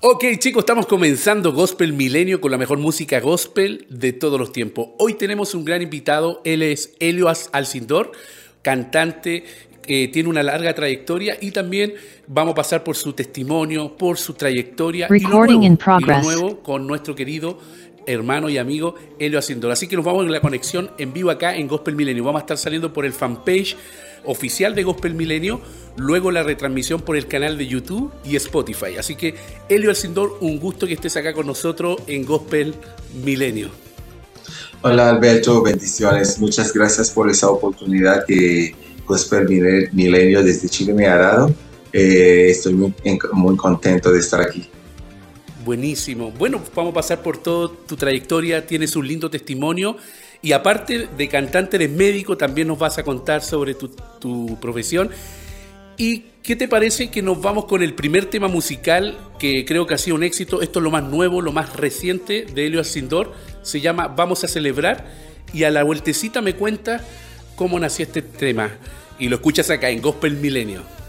Ok chicos, estamos comenzando Gospel Milenio con la mejor música gospel de todos los tiempos. Hoy tenemos un gran invitado, él es Elioas Alcindor, cantante, que tiene una larga trayectoria y también vamos a pasar por su testimonio, por su trayectoria y lo, nuevo, con nuestro querido hermano y amigo Elio Alcindor. Así que nos vamos en la conexión en vivo acá en Gospel Milenio. Vamos a estar saliendo por el fanpage oficial de Gospel Milenio, luego la retransmisión por el canal de YouTube y Spotify. Así que, Elio Alcindor, un gusto que estés acá con nosotros en Gospel Milenio. Hola Alberto, bendiciones. Muchas gracias por esa oportunidad que Gospel Milenio desde Chile me ha dado. Eh, estoy muy contento de estar aquí. Buenísimo. Bueno, vamos a pasar por toda tu trayectoria. Tienes un lindo testimonio y aparte de cantante, eres médico, también nos vas a contar sobre tu, profesión. ¿Y qué te parece que nos vamos con el primer tema musical que creo que ha sido un éxito? Esto es lo más nuevo, lo más reciente de Helio Asindor. Se llama Vamos a celebrar. Y a la vueltecita me cuenta cómo nació este tema. Y lo escuchas acá en Gospel Milenio.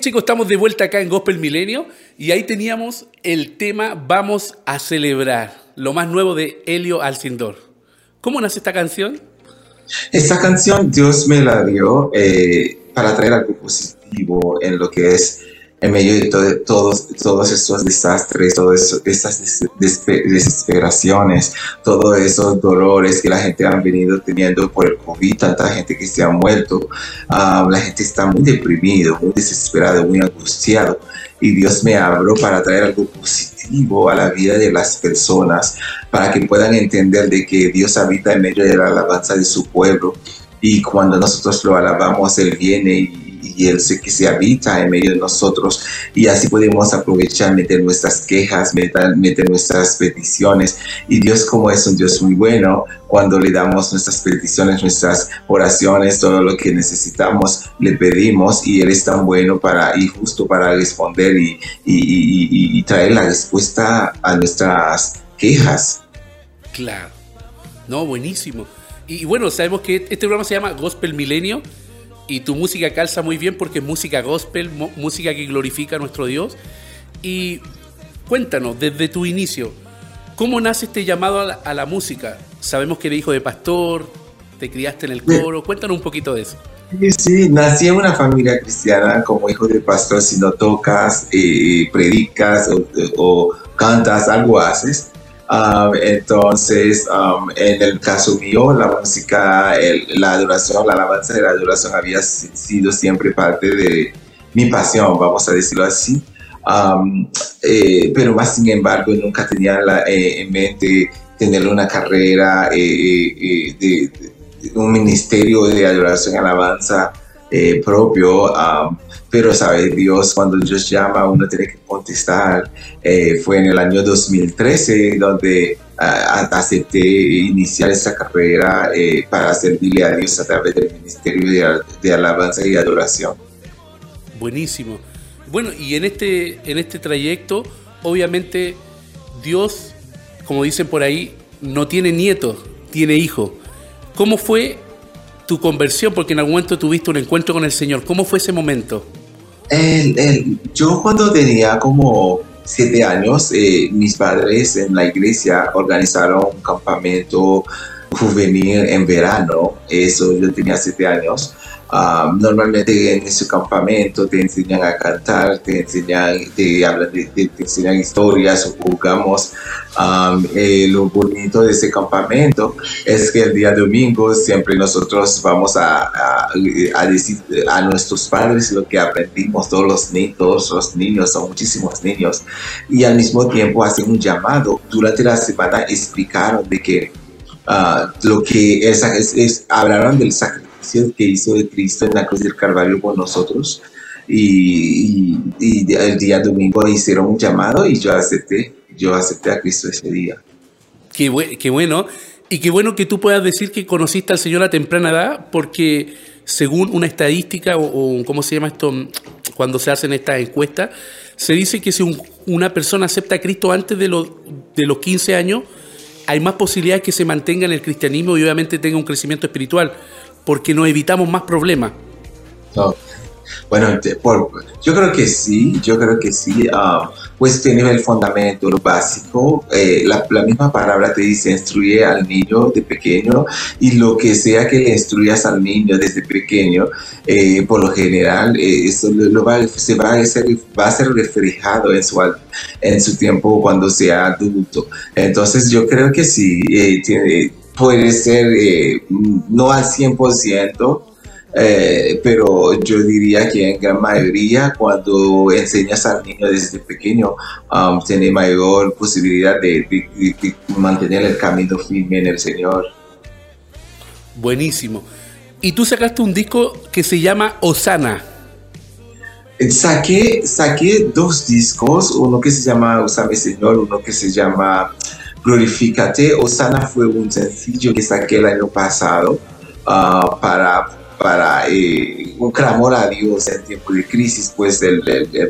Chicos, estamos de vuelta acá en Gospel Milenio y ahí teníamos el tema Vamos a celebrar, lo más nuevo de Helio Alcindor. ¿Cómo nace esta canción? Esta canción Dios me la dio eh, para traer algo positivo en lo que es en medio de todos, todos estos desastres, todas estas desesperaciones, todos esos dolores que la gente ha venido teniendo por el COVID, tanta gente que se ha muerto, ah, la gente está muy deprimido, muy desesperado, muy angustiado. Y Dios me habló para traer algo positivo a la vida de las personas, para que puedan entender de que Dios habita en medio de la alabanza de su pueblo. Y cuando nosotros lo alabamos, Él viene y y Él sé que se habita en medio de nosotros y así podemos aprovechar, meter nuestras quejas, meter, meter nuestras peticiones y Dios como es un Dios muy bueno, cuando le damos nuestras peticiones, nuestras oraciones, todo lo que necesitamos, le pedimos y Él es tan bueno para y justo para responder y, y, y traer la respuesta a nuestras quejas. Claro, no, buenísimo. Y bueno, sabemos que este programa se llama Gospel Milenio y tu música calza muy bien porque es música gospel, música que glorifica a nuestro Dios. Y cuéntanos, desde tu inicio, ¿cómo nace este llamado a la, música? Sabemos que eres hijo de pastor, te criaste en el coro, cuéntanos un poquito de eso. Sí, sí, nací en una familia cristiana como hijo de pastor, si no tocas, eh, predicas o, o cantas, algo haces. Um, entonces, um, en el caso mío, la música, la adoración, la alabanza de la adoración había sido siempre parte de mi pasión, vamos a decirlo así. Eh, pero más sin embargo, nunca tenía eh, en mente tener una carrera eh, de, un ministerio de adoración y alabanza propio pero sabe Dios, cuando Dios llama, uno tiene que contestar. Eh, fue en el año 2013 donde ah, acepté iniciar esa carrera eh, para servirle a Dios a través del Ministerio de, Alabanza y Adoración. Buenísimo. Bueno, y en este, en este trayecto, obviamente, Dios, como dicen por ahí, no tiene nietos, tiene hijos. ¿Cómo fue tu conversión? Porque en algún momento tuviste un encuentro con el Señor. ¿Cómo fue ese momento? yo cuando tenía como siete años, eh, mis padres en la iglesia organizaron un campamento juvenil en verano. Eso yo tenía siete años. Ah, normalmente en ese campamento te enseñan a cantar, te enseñan, te hablan te enseñan historias jugamos. Eh, lo bonito de ese campamento es que el día domingo siempre nosotros vamos a, a, decir a nuestros padres lo que aprendimos, todos los niños, todos los niños, son muchísimos niños, y al mismo tiempo hacen un llamado. Durante la semana explicaron de que ah, lo que es, es, hablaron del sacrificio que hizo de Cristo en la cruz del Calvario por nosotros. Y, el día domingo hicieron un llamado y yo acepté, yo acepté a Cristo ese día. Qué, qué bueno. Y qué bueno que tú puedas decir que conociste al Señor a temprana edad, porque según una estadística, o, cómo se llama esto, cuando se hacen estas encuestas, se dice que si una persona acepta a Cristo antes de, de los 15 años, hay más posibilidades que se mantenga en el cristianismo y obviamente tenga un crecimiento espiritual porque nos evitamos más problemas. Bueno, yo creo que sí, yo creo que sí. Ah, pues tiene el fundamento, lo básico. Eh, la, misma palabra te dice, instruye al niño de pequeño y lo que sea que le instruyas al niño desde pequeño, eh, por lo general, eh, eso lo va, se va a, ser, va a ser reflejado en su, en su tiempo cuando sea adulto. Entonces yo creo que sí, tiene puede ser eh, no al 100%, eh, pero yo diría que en gran mayoría cuando enseñas al niño desde pequeño um, tiene mayor posibilidad de, mantener el camino firme en el Señor. Buenísimo. Y tú sacaste un disco que se llama Osana. Saqué, saqué dos discos, uno que se llama Osame Señor, uno que se llama Glorifícate. Osana fue un sencillo que saqué el año pasado ah, para, para eh, un clamor a Dios en tiempo de crisis, pues el,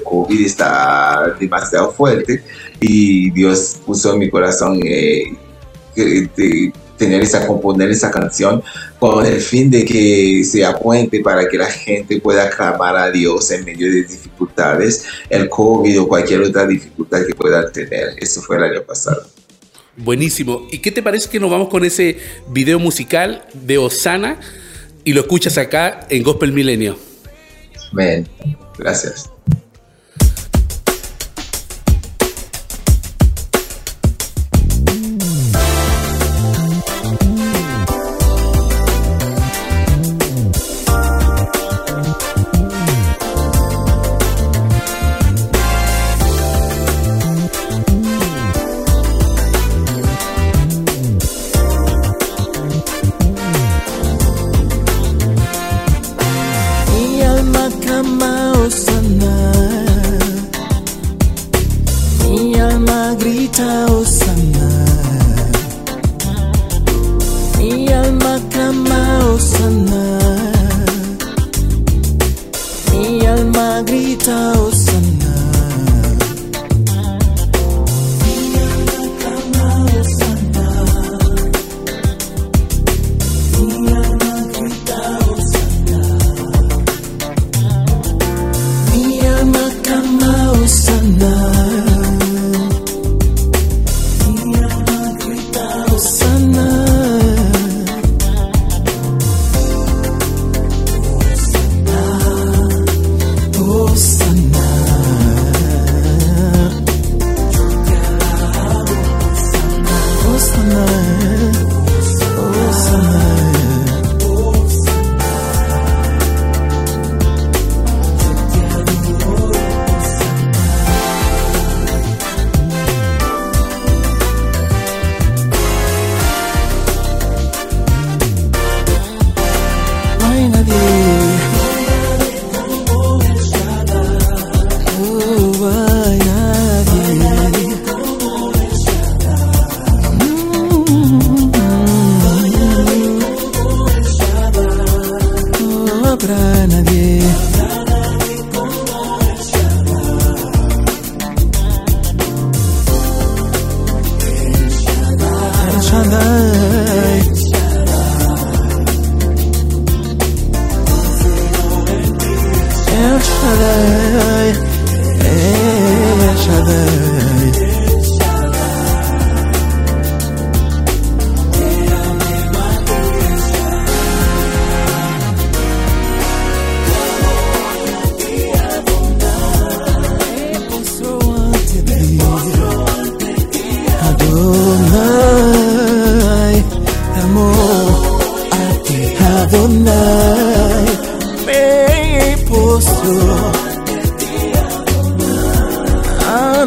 COVID está demasiado fuerte y Dios puso en mi corazón eh, tener esa, componer esa canción con el fin de que sea puente para que la gente pueda clamar a Dios en medio de dificultades, el COVID o cualquier otra dificultad que puedan tener. Eso fue el año pasado. Buenísimo. ¿Y qué te parece que nos vamos con ese video musical de Osana y lo escuchas acá en Gospel Milenio? Amén. Gracias.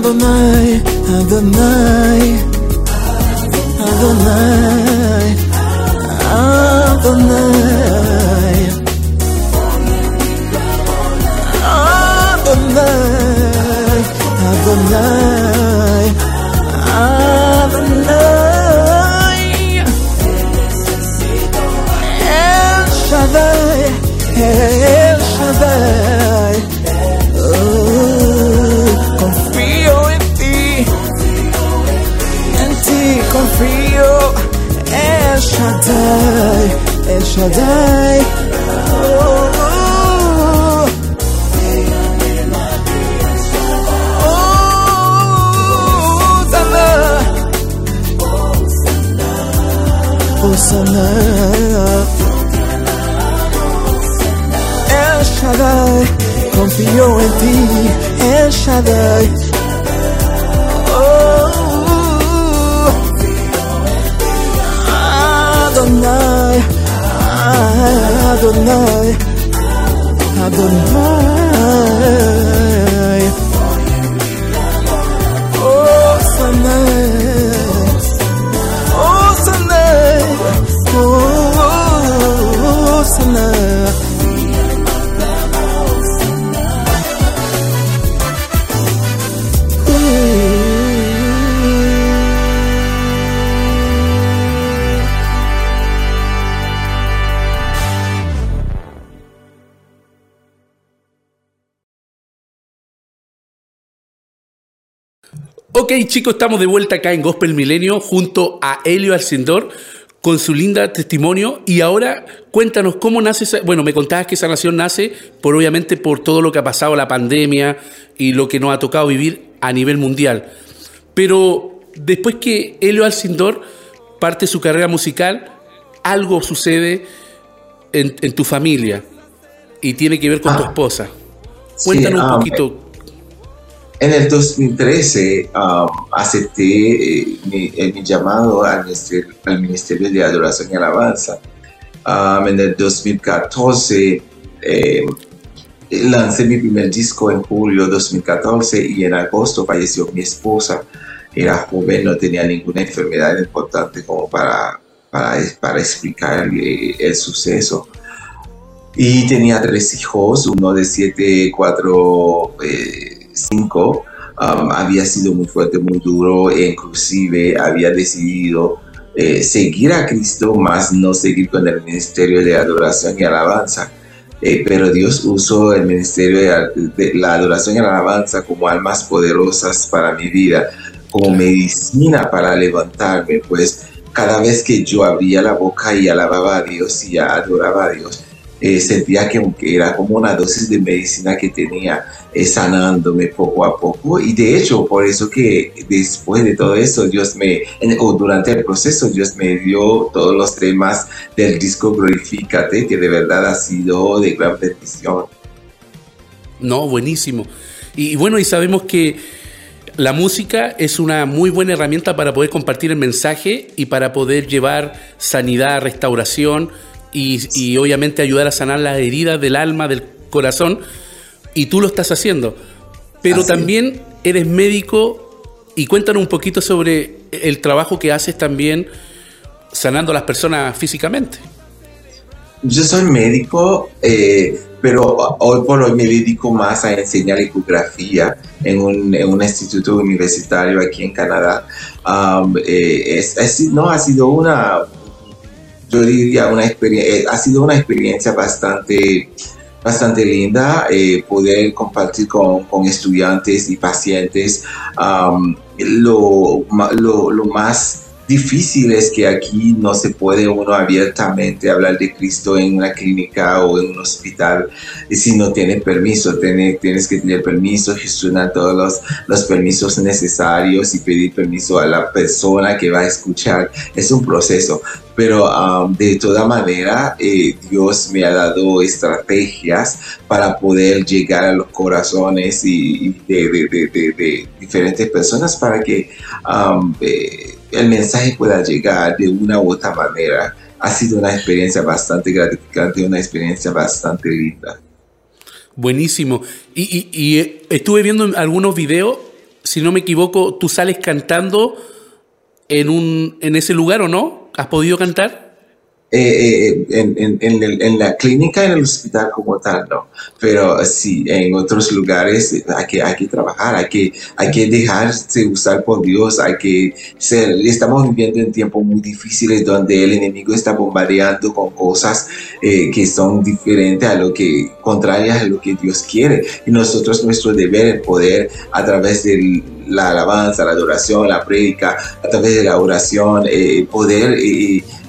Adonai, Adonai, Adonai, Adonai. Shaddai, eh, oh, El Shaddai. Oh, oh, oh. Osana, Osana, El Shaddai, oh, en ti, El Shaddai. Adonai, Adonai. Ok chicos, estamos de vuelta acá en Gospel Milenio junto a Helio Alcindor con su linda testimonio y ahora cuéntanos cómo nace esa, bueno, me contabas que esa nación nace por obviamente por todo lo que ha pasado la pandemia y lo que nos ha tocado vivir a nivel mundial. Pero después que Helio Alcindor parte su carrera musical, algo sucede en, tu familia y tiene que ver con tu ah. esposa. Cuéntanos un um, poquito en el 2013 um, acepté eh, eh, mi, llamado al ministerio, de Adoración y Alabanza. Um, en el 2014 eh, lancé mi primer disco en julio de 2014 y en agosto falleció mi esposa. Era joven, no tenía ninguna enfermedad importante como para, para, para explicar el, suceso. Y tenía tres hijos, uno de 7, 4, 5 um, había sido muy fuerte, muy duro, e inclusive había decidido eh, seguir a Cristo, más no seguir con el ministerio de adoración y alabanza. Eh, pero Dios usó el ministerio de, la adoración y la alabanza como almas poderosas para mi vida, como medicina para levantarme, pues cada vez que yo abría la boca y alababa a Dios y adoraba a Dios, eh, sentía que, era como una dosis de medicina que tenía eh, sanándome poco a poco. Y de hecho por eso que después de todo eso Dios me o durante el proceso Dios me dio todos los temas del disco Glorifícate que de verdad ha sido de gran bendición. No buenísimo. Y, y bueno y sabemos que la música es una muy buena herramienta para poder compartir el mensaje y para poder llevar sanidad, restauración, y, obviamente ayudar a sanar las heridas del alma, del corazón, y tú lo estás haciendo. Pero también eres médico y cuéntanos un poquito sobre el trabajo que haces también sanando a las personas físicamente. Yo soy médico, eh, pero hoy por hoy me dedico más a enseñar ecografía en un, en un instituto universitario aquí en Canadá. Um, eh, no, ha sido una yo diría, una experiencia, eh, ha sido una experiencia bastante, bastante linda eh, poder compartir con, con, estudiantes y pacientes lo, lo, lo, más difícil es que aquí no se puede uno abiertamente hablar de Cristo en una clínica o en un hospital si no tienes permiso. Tienes, tienes que tener permiso, gestionar todos los, los permisos necesarios y pedir permiso a la persona que va a escuchar. Es un proceso pero um, de toda manera eh, Dios me ha dado estrategias para poder llegar a los corazones y, de, de, de, diferentes personas para que um, eh, el mensaje pueda llegar de una u otra manera. Ha sido una experiencia bastante gratificante, una experiencia bastante linda. Buenísimo. Y, eh, estuve viendo algunos videos, si no me equivoco, tú sales cantando en, un, en ese lugar o no? ¿Has podido cantar? Eh, eh, en, la clínica, en el hospital como tal, no. Pero sí, en otros lugares hay que, hay que trabajar, hay que, hay que dejarse usar por Dios, hay que ser, estamos viviendo en tiempos muy difíciles donde el enemigo está bombardeando con cosas eh, que son diferentes a lo que, contrarias a lo que Dios quiere. Y nosotros, nuestro deber es poder, a través de la alabanza, la adoración, la prédica, a través de la oración, poder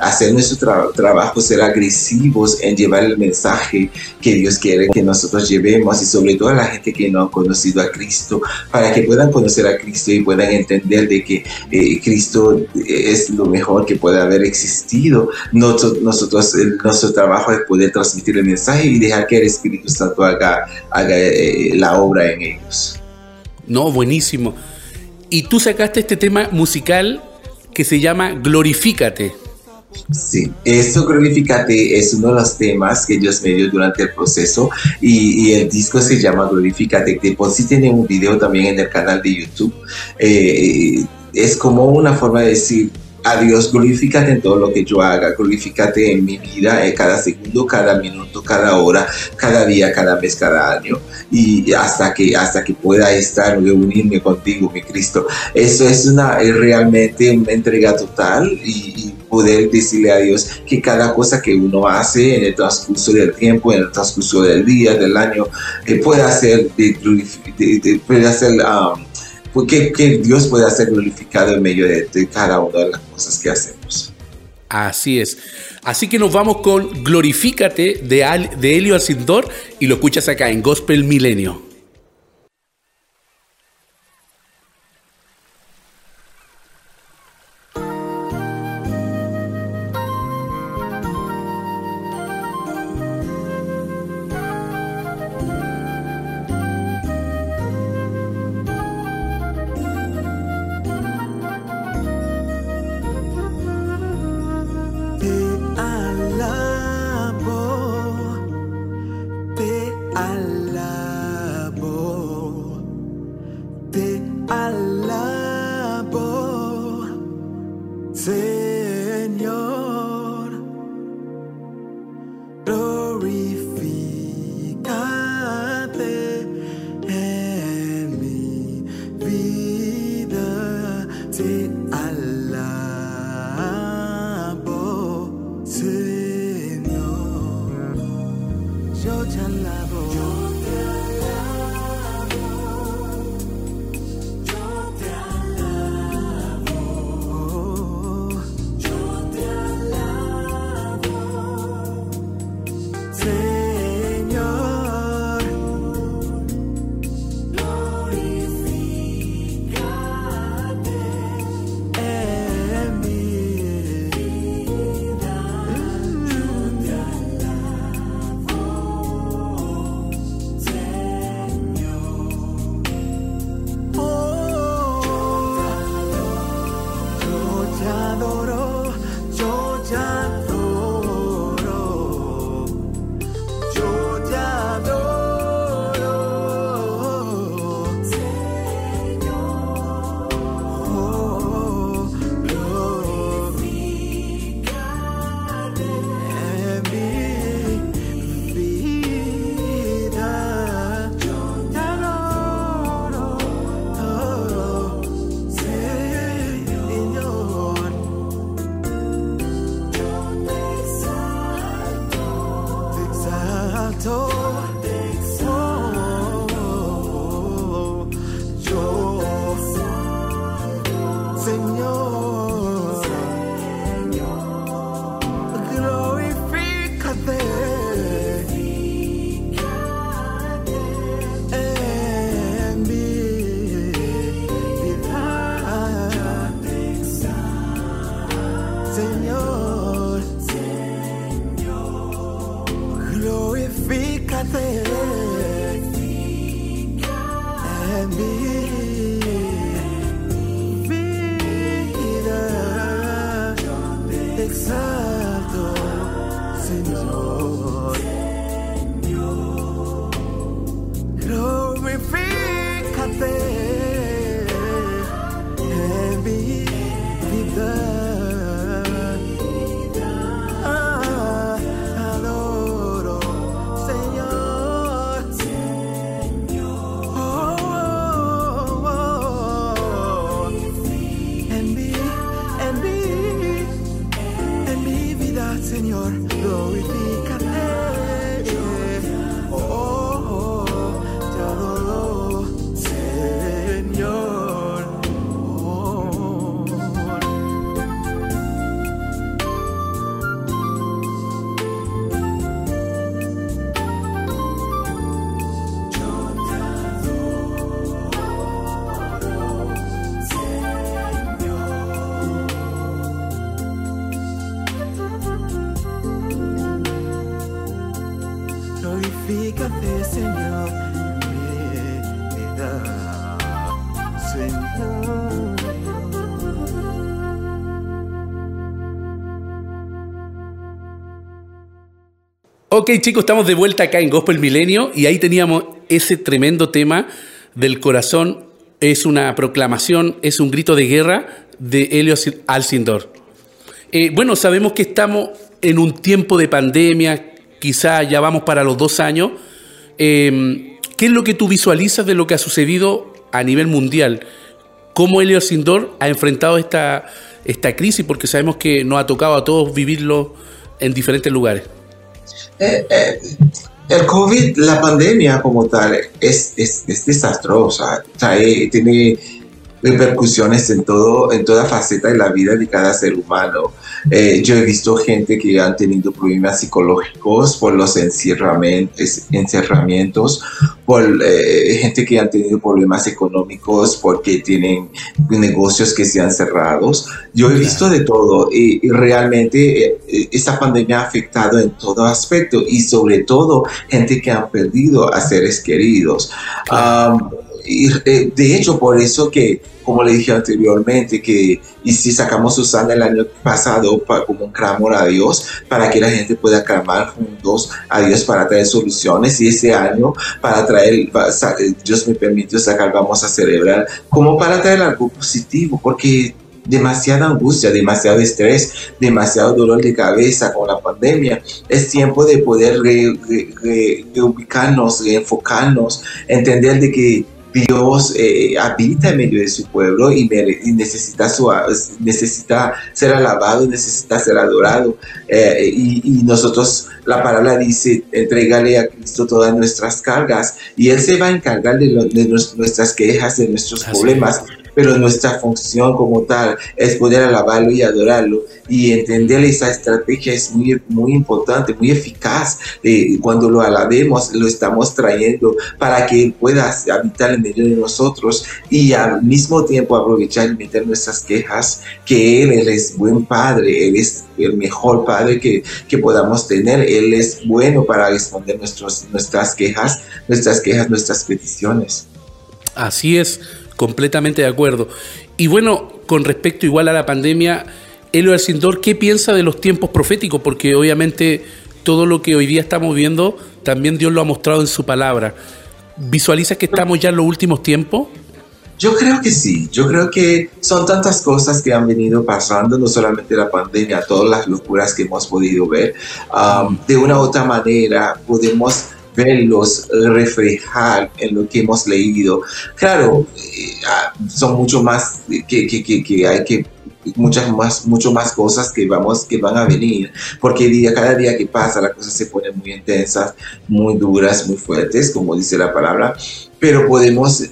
hacer nuestro trabajo, ser agresivos en llevar el mensaje que Dios quiere que nosotros llevemos y sobre todo a la gente que no ha conocido a Cristo, para que puedan conocer a Cristo y puedan entender de que eh, Cristo es lo mejor que puede haber existido. Nosotros, nosotros nuestro trabajo es poder transmitir el mensaje y dejar que el Espíritu Santo haga, haga eh, la obra en ellos. No, buenísimo. Y tú sacaste este tema musical que se llama Glorifícate. Sí, eso Glorifícate es uno de los temas que Dios me dio durante el proceso y, el disco se llama Glorifícate. Después sí tiene un video también en el canal de YouTube. Eh, es como una forma de decir, a Dios, glorifícate en todo lo que yo haga, glorifícate en mi vida, en cada segundo, cada minuto, cada hora, cada día, cada mes, cada año, y hasta que, hasta que pueda estar, reunirme contigo, mi Cristo. Eso es una, es realmente una entrega total y, poder decirle a Dios que cada cosa que uno hace en el transcurso del tiempo, en el transcurso del día, del año, que pueda ser, de, pueda ser um, que, que, Dios pueda ser glorificado en medio de, cada una de las cosas que hacemos. Así es. Así que nos vamos con Glorifícate de, de Helio Alcindor y lo escuchas acá en Gospel Milenio. nothing. Ok chicos, estamos de vuelta acá en Gospel Milenio y ahí teníamos ese tremendo tema del corazón. Es una proclamación, es un grito de guerra de Helio Alcindor. Eh, bueno, sabemos que estamos en un tiempo de pandemia, quizá ya vamos para los dos años. Em, ¿Qué es lo que tú visualizas de lo que ha sucedido a nivel mundial? ¿Cómo Helio Alcindor ha enfrentado esta, esta crisis? Porque sabemos que nos ha tocado a todos vivirlo en diferentes lugares. Eh, eh, el COVID, la pandemia como tal, es, es, desastrosa. Trae, tiene repercusiones en todo, en toda faceta de la vida de cada ser humano. Eh, yo he visto gente que han tenido problemas psicológicos por los encerramientos, por eh, gente que han tenido problemas económicos porque tienen negocios que se han cerrado. Yo he visto de todo y, realmente eh, esta pandemia ha afectado en todo aspecto y sobre todo gente que han perdido a seres queridos. Y de hecho, por eso que como le dije anteriormente, que y si sacamos Susana el año pasado como un clamor a Dios, para que la gente pueda clamar juntos a Dios para traer soluciones, y ese año para traer, Dios me permitió sacar, vamos a celebrar, como para traer algo positivo, porque demasiada angustia, demasiado estrés, demasiado dolor de cabeza con la pandemia. Es tiempo de poder reubicarnos, reenfocarnos, entender de que Dios eh, habita en medio de su pueblo y, necesita, su, necesita ser alabado, necesita ser adorado. Eh, y, nosotros, la palabra dice, entregale a Cristo todas nuestras cargas y Él se va a encargar de, nuestras quejas, de nuestros problemas pero nuestra función como tal es poder alabarlo y adorarlo. Y entender esa estrategia es muy, muy importante, muy eficaz. Eh, cuando lo alabemos, lo estamos trayendo para que Él pueda habitar en medio de nosotros y al mismo tiempo aprovechar y meter nuestras quejas, que Él, es buen Padre, Él es el mejor Padre que, que podamos tener, Él es bueno para responder nuestros, nuestras quejas, nuestras quejas, nuestras peticiones. Así es completamente de acuerdo. Y bueno, con respecto igual a la pandemia, Elio Alcindor, ¿qué piensa de los tiempos proféticos? Porque obviamente todo lo que hoy día estamos viendo, también Dios lo ha mostrado en su palabra. ¿Visualiza que estamos ya en los últimos tiempos? Yo creo que sí, yo creo que son tantas cosas que han venido pasando, no solamente la pandemia, todas las locuras que hemos podido ver. Um, de una u otra manera podemos verlos reflejar en lo que hemos leído. Claro, eh, ah, son mucho más que, que, que, hay que muchas más mucho más cosas que vamos que van a venir porque día cada día que pasa las cosas se ponen muy intensas muy duras muy fuertes como dice la palabra pero podemos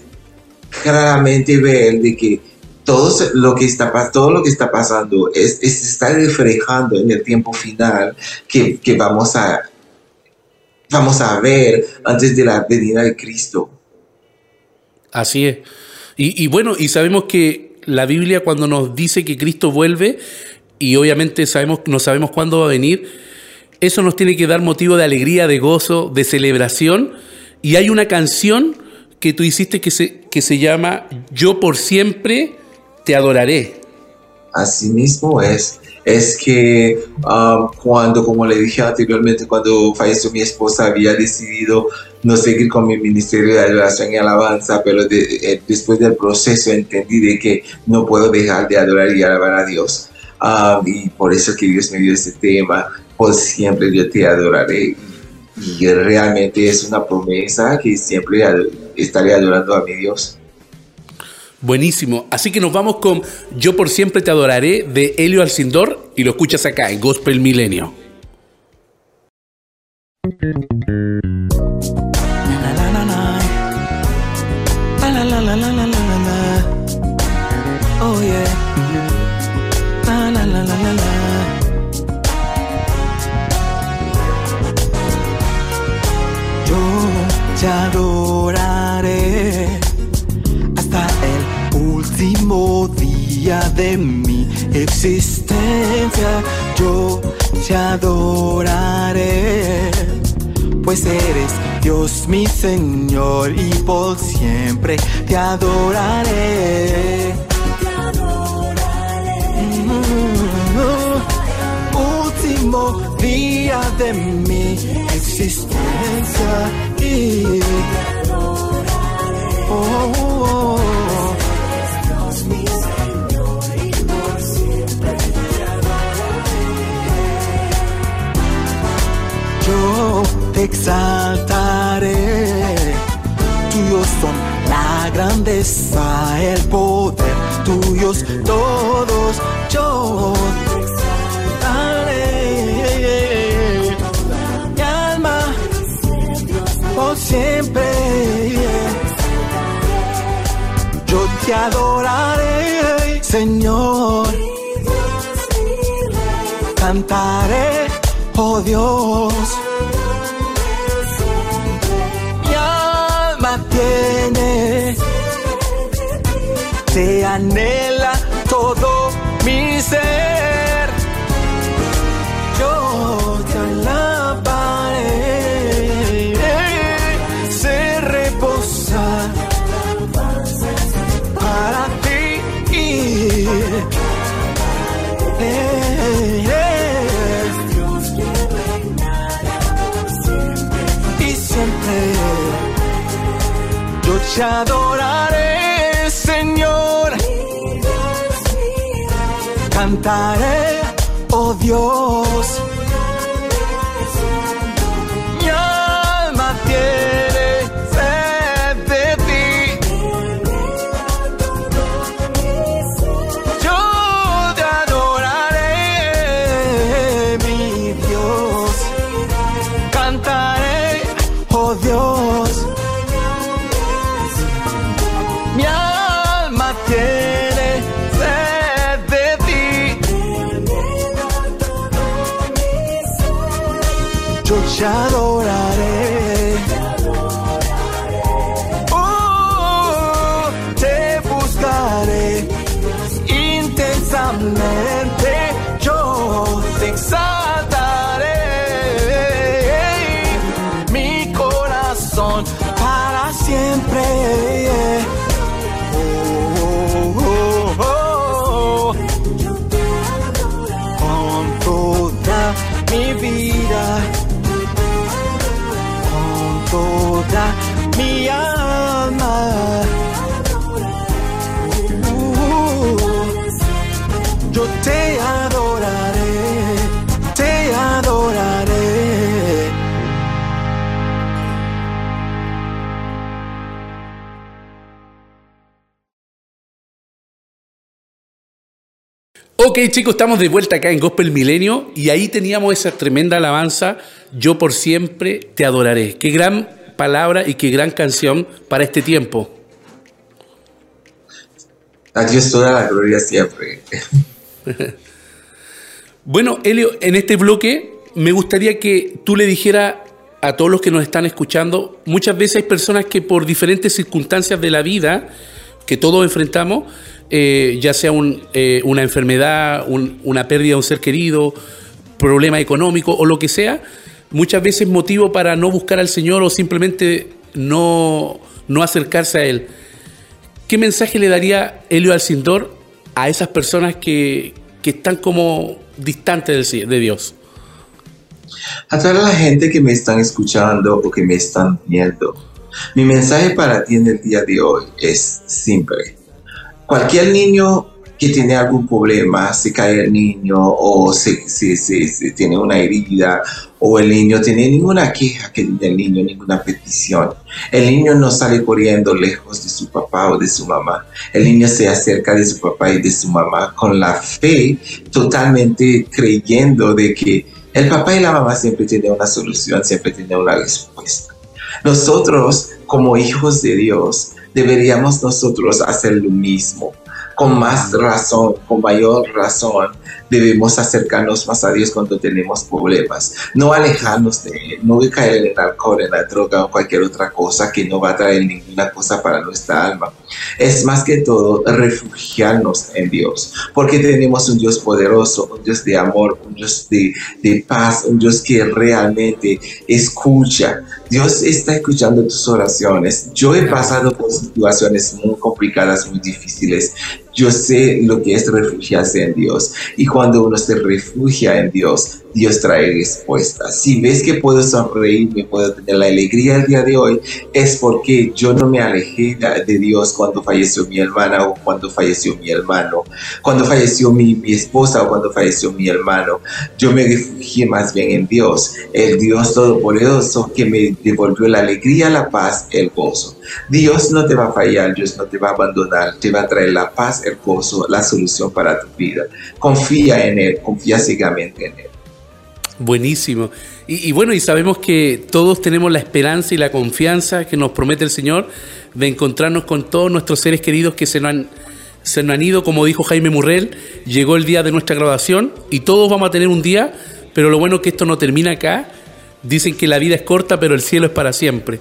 claramente ver de que todo lo que está todo lo que está pasando es, es está reflejando en el tiempo final que, que vamos a vamos a ver antes de la venida de Cristo. Así es. Y, bueno, y sabemos que la Biblia cuando nos dice que Cristo vuelve, y obviamente sabemos, no sabemos cuándo va a venir, eso nos tiene que dar motivo de alegría, de gozo, de celebración. Y hay una canción que tú hiciste que se, que se llama Yo por siempre te adoraré. Así mismo es es que um, cuando, como le dije anteriormente, cuando falleció mi esposa, había decidido no seguir con mi ministerio de adoración y alabanza, pero eh, después del proceso entendí de que no puedo dejar de adorar y alabar a Dios. Um, y por eso que Dios me dio este tema, por siempre yo te adoraré. Y realmente es una promesa que siempre estaré adorando a mi Dios. Buenísimo. Así que nos vamos con Yo por siempre te adoraré de Helio Alcindor y lo escuchas acá en Gospel Milenio. De mi existencia, yo te adoraré, pues eres Dios mi Señor y por siempre te adoraré. Adoraré. último día de mi existencia y adoraré. Oh, oh, te exaltaré. Tuyos son la grandeza, el poder, tuyos todos, yo te exaltaré. Mi alma por siempre. Yo te adoraré, Señor. Cantaré, oh Dios. Te anhela todo mi ser. Yo te alabaré, sé reposar para ti. Y siempre yo te adoraré, Cantaré, oh Dios. Ok chicos, estamos de vuelta acá en Gospel Milenio y ahí teníamos esa tremenda alabanza, Yo por siempre te adoraré. Qué gran palabra y qué gran canción para este tiempo. A Dios toda la gloria siempre. Bueno, Elio, en este bloque me gustaría que tú le dijeras a todos los que nos están escuchando, muchas veces hay personas que por diferentes circunstancias de la vida que todos enfrentamos, eh, ya sea eh, una enfermedad, un- una pérdida de un ser querido, problema económico o lo que sea, muchas veces motivo para no buscar al Señor o simplemente no, no acercarse a Él. ¿Qué mensaje le daría Helio Alcindor a esas personas que, que están como distantes de Dios? A toda la gente que me están escuchando o que me están viendo, mi mensaje para ti en el día de hoy es simple. Cualquier niño que tiene algún problema, se cae el niño o se, tiene una herida o el niño tiene ninguna queja que tiene el niño, ninguna petición. El niño no sale corriendo lejos de su papá o de su mamá. El niño se acerca de su papá y de su mamá con la fe, totalmente creyendo de que el papá y la mamá siempre tienen una solución, siempre tienen una respuesta. Nosotros, como hijos de Dios, deberíamos nosotros hacer lo mismo. Con más razón, con mayor razón, debemos acercarnos más a Dios cuando tenemos problemas. No alejarnos de Él, no caer en el alcohol, en la droga o cualquier otra cosa que no va a traer ninguna cosa para nuestra alma. Es más que todo refugiarnos en Dios, porque tenemos un Dios poderoso, un Dios de amor, un Dios de, de paz, un Dios que realmente escucha. Dios está escuchando tus oraciones. Yo he pasado por situaciones muy complicadas, muy difíciles. Yo sé lo que es refugiarse en Dios. Y cuando uno se refugia en Dios, Dios trae respuestas. Si ves que puedo sonreírme, puedo tener la alegría el día de hoy, es porque yo no me alejé de Dios cuando falleció mi hermana o cuando falleció mi hermano, cuando falleció mi, mi esposa o cuando falleció mi hermano. Yo me refugié más bien en Dios, el Dios Todopoderoso que me devolvió la alegría, la paz, el gozo. Dios no te va a fallar, Dios no te va a abandonar, te va a traer la paz, el gozo, la solución para tu vida. Confía en Él, confía ciegamente en Él. Buenísimo. Y, y bueno, y sabemos que todos tenemos la esperanza y la confianza que nos promete el Señor, de encontrarnos con todos nuestros seres queridos que se nos han, se nos han ido, como dijo Jaime Murrell, llegó el día de nuestra graduación y todos vamos a tener un día, pero lo bueno es que esto no termina acá. Dicen que la vida es corta, pero el cielo es para siempre.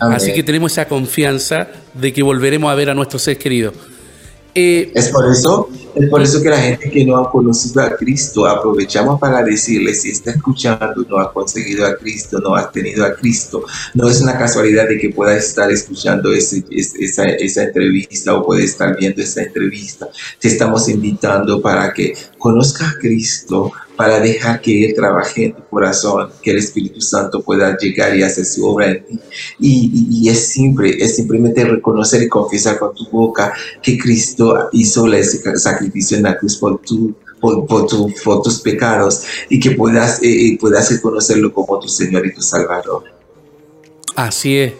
Amén. Así que tenemos esa confianza de que volveremos a ver a nuestros seres queridos. Eh, Es por eso, es por eso que la gente que no ha conocido a Cristo, aprovechamos para decirle, si está escuchando, no ha conseguido a Cristo, no has tenido a Cristo, no es una casualidad de que pueda estar escuchando ese- es- esa, esa entrevista o puede estar viendo esa entrevista. Te estamos invitando para que conozca a Cristo, para dejar que Él trabaje en tu corazón, que el Espíritu Santo pueda llegar y hacer su obra en ti. Y, es simple, es simplemente reconocer y confesar con tu boca que Cristo hizo el sacrificio en la cruz por tu por, por tus pecados y que puedas, eh, eh, puedas reconocerlo como tu Señor y tu Salvador. Así es.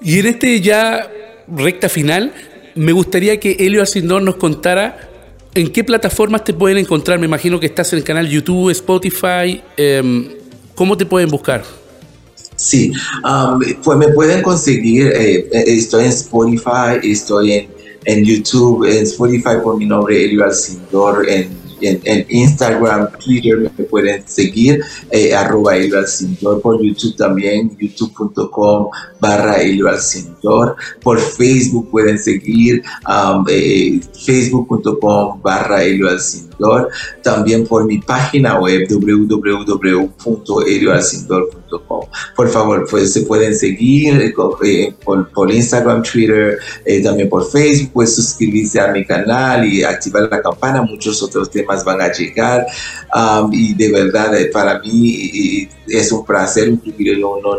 Y en este ya recta final, me gustaría que Elio Asindor nos contara en qué plataformas te pueden encontrar. Me imagino que estás en el canal YouTube, Spotify. em, ¿Cómo te pueden buscar? Sí, um, pues me pueden conseguir, eh, eh, estoy en Spotify, estoy en, en YouTube, en Spotify por mi nombre, Elio Alcindor, en, en, Instagram, Twitter me pueden seguir, eh, arroba Elio Alcindor, por YouTube también, youtube.com barra Elio Alcindor, por Facebook pueden seguir, eh, facebook.com barra También por mi página web www.elioalcindor.com. Por favor, pues se pueden seguir eh, eh, por, Instagram, Twitter, eh, también por Facebook, pues suscribirse a mi canal y activar la campana. Muchos otros temas van a llegar. Y de verdad, para mí es un placer, un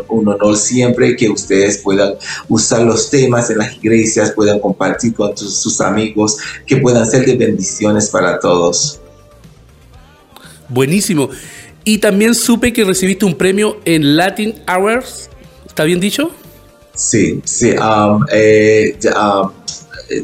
un honor, siempre que ustedes puedan usar los temas en las iglesias, puedan compartir con sus amigos, que puedan ser de bendiciones para todos. Buenísimo. Y también supe que recibiste un premio en Latin Hours. ¿Está bien dicho? Sí, sí. um, eh, um,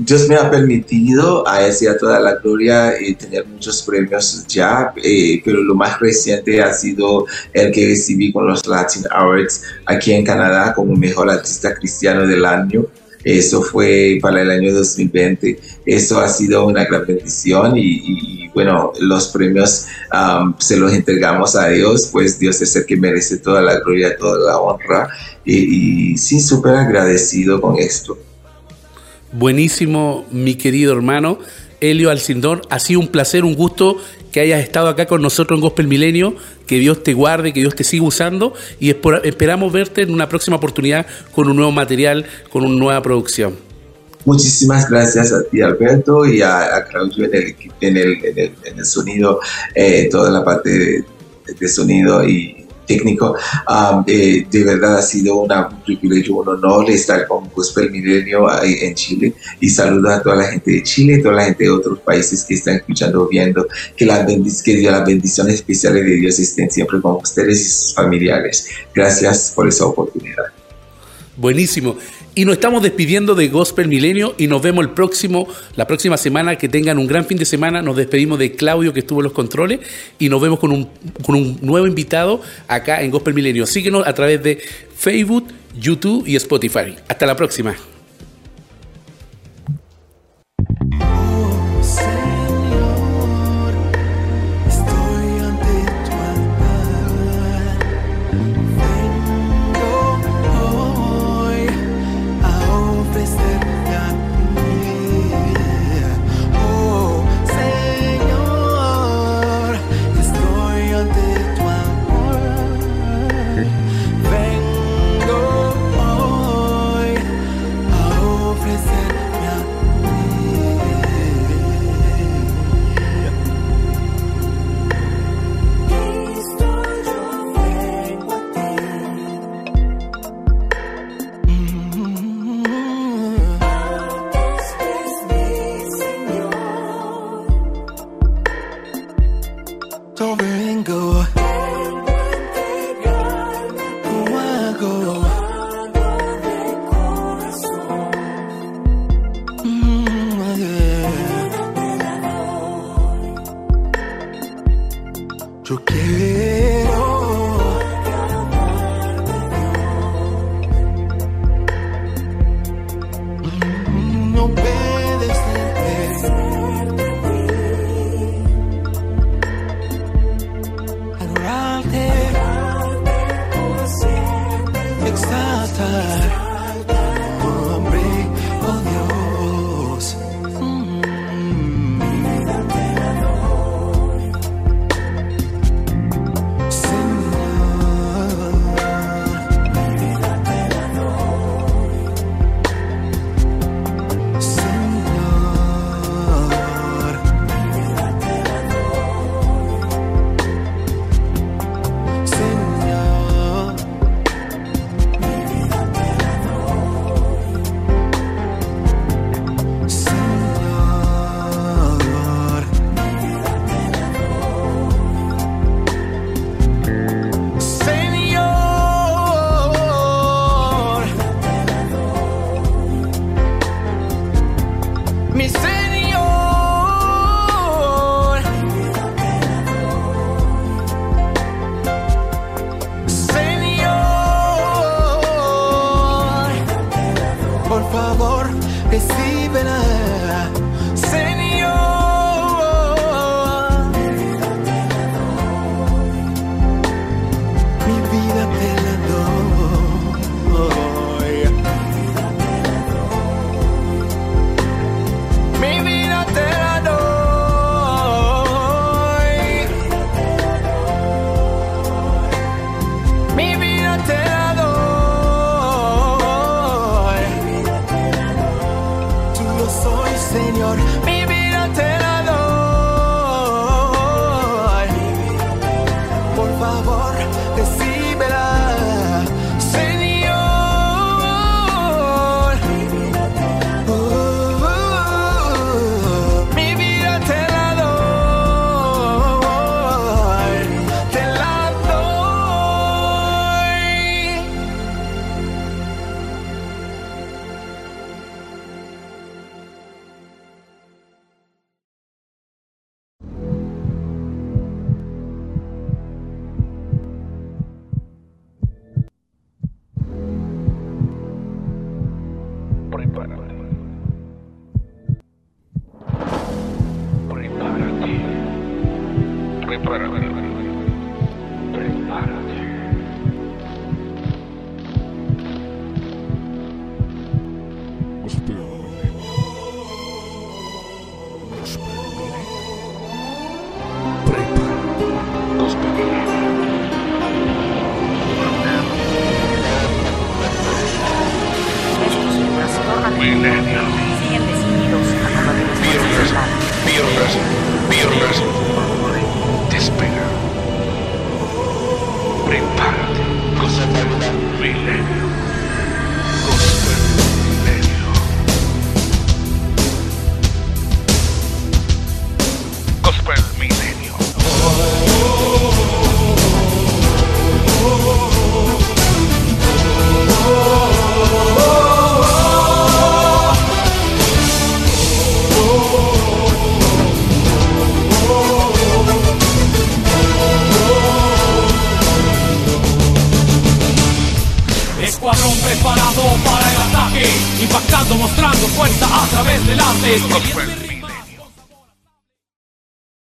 Dios me ha permitido, a sea toda la gloria, eh, tener muchos premios ya, eh, pero lo más reciente ha sido el que recibí con los Latin Awards aquí en Canadá como mejor artista cristiano del año. Eso fue para el año 2020. Eso ha sido una gran bendición y, y, bueno, los premios um, se los entregamos a Dios, pues Dios es el que merece toda la gloria, toda la honra y, y sí, súper agradecido con esto. Buenísimo, mi querido hermano Elio Alcindor. Ha sido un placer, un gusto que hayas estado acá con nosotros en Gospel Milenio. Que Dios te guarde, que Dios te siga usando y esperamos verte en una próxima oportunidad con un nuevo material, con una nueva producción. Muchísimas gracias a ti, Alberto, y a, Claudio en el, en el, en sonido, eh, toda la parte de, de sonido y técnico. Um, eh, de verdad ha sido una- un privilegio, un honor estar con Gospel Milenio en Chile. Y saludo a toda la gente de Chile y toda la gente de otros países que están escuchando, viendo. Que, las que las bendiciones especiales de Dios estén siempre con ustedes y sus familiares. Gracias por esa oportunidad. Buenísimo. Y nos estamos despidiendo de Gospel Milenio y nos vemos el próximo, la próxima semana. Que tengan un gran fin de semana. Nos despedimos de Claudio que estuvo en los controles y nos vemos con un, con un nuevo invitado acá en Gospel Milenio. Síguenos a través de Facebook, YouTube y Spotify. Hasta la próxima.